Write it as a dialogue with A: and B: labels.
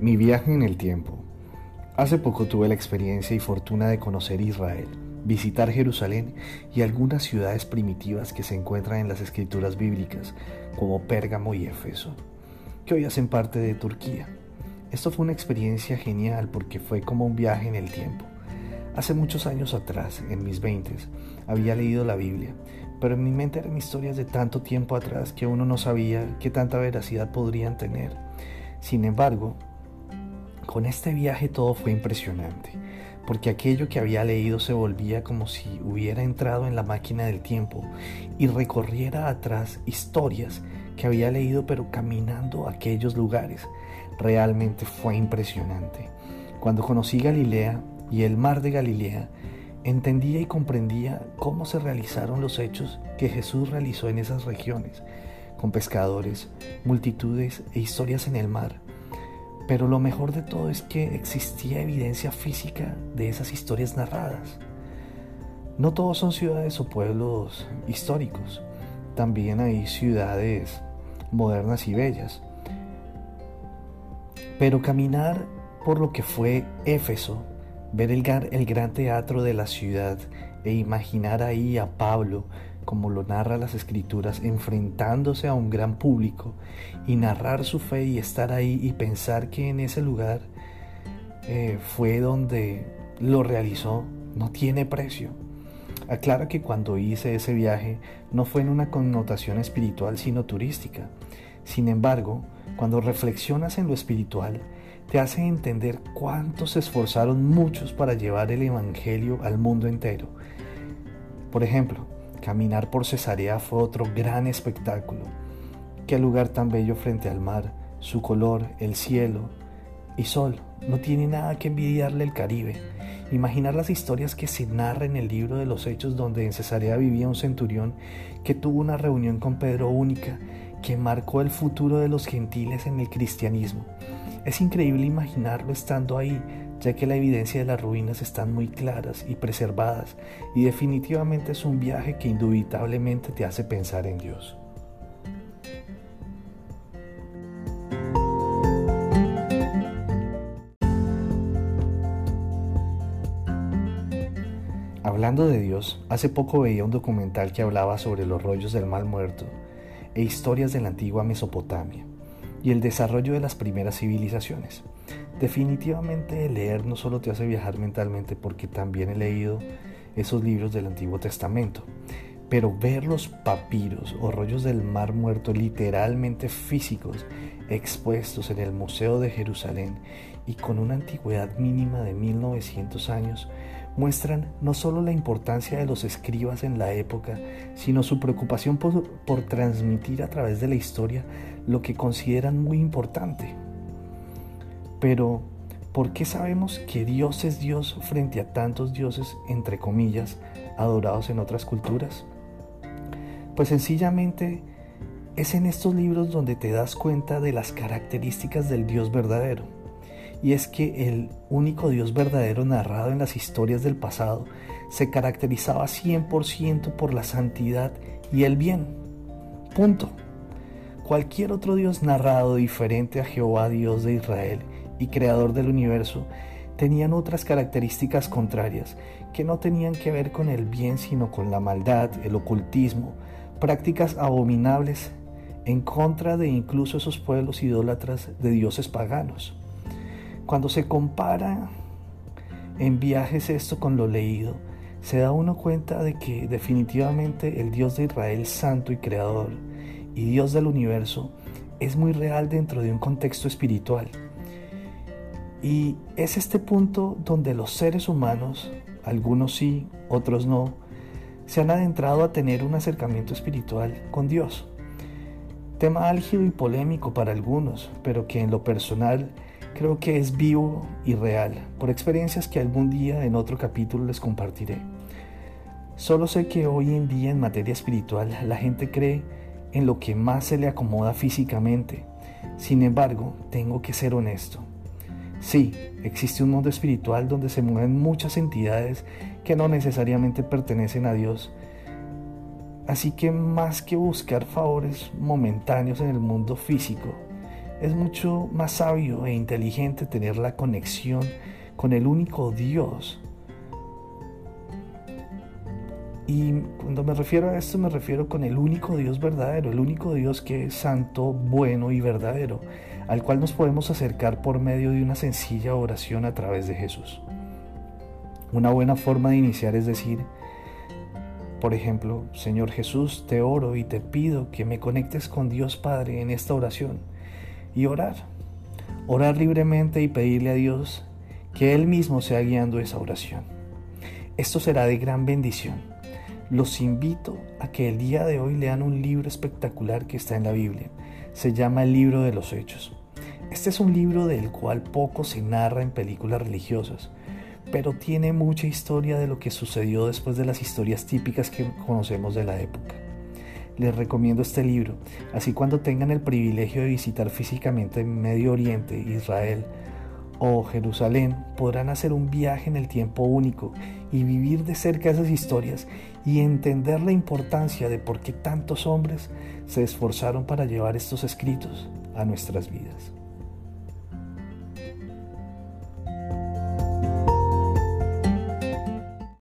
A: Mi viaje en el tiempo. Hace poco tuve la experiencia y fortuna de conocer Israel, visitar Jerusalén y algunas ciudades primitivas que se encuentran en las escrituras bíblicas, como Pérgamo y Éfeso, que hoy hacen parte de Turquía. Esto fue una experiencia genial porque fue como un viaje en el tiempo. Hace muchos años atrás, en mis veintes, había leído la Biblia, pero en mi mente eran historias de tanto tiempo atrás que uno no sabía qué tanta veracidad podrían tener. Sin embargo, con este viaje todo fue impresionante, porque aquello que había leído se volvía como si hubiera entrado en la máquina del tiempo y recorriera atrás historias que había leído pero caminando a aquellos lugares. Realmente fue impresionante. Cuando conocí Galilea y el mar de Galilea, entendía y comprendía cómo se realizaron los hechos que Jesús realizó en esas regiones, con pescadores, multitudes e historias en el mar pero lo mejor de todo es que existía evidencia física de esas historias narradas. No todos son ciudades o pueblos históricos, también hay ciudades modernas y bellas. Pero caminar por lo que fue Éfeso, ver el, gran teatro de la ciudad e imaginar ahí a Pablo como lo narra las escrituras, enfrentándose a un gran público y narrar su fe y estar ahí y pensar que en ese lugar eh, fue donde lo realizó, no tiene precio. Aclara que cuando hice ese viaje no fue en una connotación espiritual sino turística. Sin embargo, cuando reflexionas en lo espiritual, te hace entender cuánto se esforzaron muchos para llevar el Evangelio al mundo entero. Por ejemplo, Caminar por Cesarea fue otro gran espectáculo. Qué lugar tan bello frente al mar, su color, el cielo y sol. No tiene nada que envidiarle el Caribe. Imaginar las historias que se narran en el libro de los Hechos donde en Cesarea vivía un centurión que tuvo una reunión con Pedro única que marcó el futuro de los gentiles en el cristianismo. Es increíble imaginarlo estando ahí, ya que la evidencia de las ruinas están muy claras y preservadas, y definitivamente es un viaje que indubitablemente te hace pensar en Dios. Hablando de Dios, hace poco veía un documental que hablaba sobre los rollos del mal muerto e historias de la antigua Mesopotamia y el desarrollo de las primeras civilizaciones. Definitivamente leer no solo te hace viajar mentalmente porque también he leído esos libros del Antiguo Testamento, pero ver los papiros o rollos del Mar Muerto literalmente físicos expuestos en el Museo de Jerusalén y con una antigüedad mínima de 1900 años muestran no solo la importancia de los escribas en la época, sino su preocupación por, por, transmitir a través de la historia lo que consideran muy importante. Pero, ¿por qué sabemos que Dios es Dios frente a tantos dioses, entre comillas, adorados en otras culturas? Pues sencillamente es en estos libros donde te das cuenta de las características del Dios verdadero y es que el único Dios verdadero narrado en las historias del pasado se caracterizaba 100% por la santidad y el bien. Punto. Cualquier otro Dios narrado diferente a Jehová Dios de Israel y creador del universo tenían otras características contrarias que no tenían que ver con el bien sino con la maldad, el ocultismo, prácticas abominables en contra de incluso esos pueblos idólatras de dioses paganos. Cuando se compara en viajes esto con lo leído, se da uno cuenta de que definitivamente el Dios de Israel santo y creador y Dios del universo es muy real dentro de un contexto espiritual. Y es este punto donde los seres humanos, algunos sí, otros no, se han adentrado a tener un acercamiento espiritual con Dios. Tema álgido y polémico para algunos, pero que en lo personal creo que es vivo y real, por experiencias que algún día en otro capítulo les compartiré. Solo sé que hoy en día en materia espiritual la gente cree en lo que más se le acomoda físicamente. Sin embargo, tengo que ser honesto. Sí, existe un mundo espiritual donde se mueven muchas entidades que no necesariamente pertenecen a Dios. Así que más que buscar favores momentáneos en el mundo físico, Es mucho más sabio e inteligente tener la conexión con el único Dios. Y cuando me refiero a esto me refiero con el único Dios verdadero, el único Dios que es santo, bueno y verdadero, al cual nos podemos acercar por medio de una sencilla oración a través de Jesús. Una buena forma de iniciar es decir, por ejemplo, Señor Jesús, te oro y te pido que me conectes con Dios Padre en esta oración y orar. Orar libremente y pedirle a Dios que Él mismo sea guiando esa oración. Esto será de gran bendición. Los invito a que el día de hoy lean un libro espectacular que está en la Biblia. Se llama el libro de los Hechos. Este es un libro del cual poco se narra en películas religiosas pero tiene mucha historia de lo que sucedió después de las historias típicas que conocemos de la época. Les recomiendo este libro, así cuando tengan el privilegio de visitar físicamente Medio Oriente, Israel o Jerusalén, podrán hacer un viaje en el tiempo único y vivir de cerca esas historias y entender la importancia de por qué tantos hombres se esforzaron para llevar estos escritos a nuestras vidas.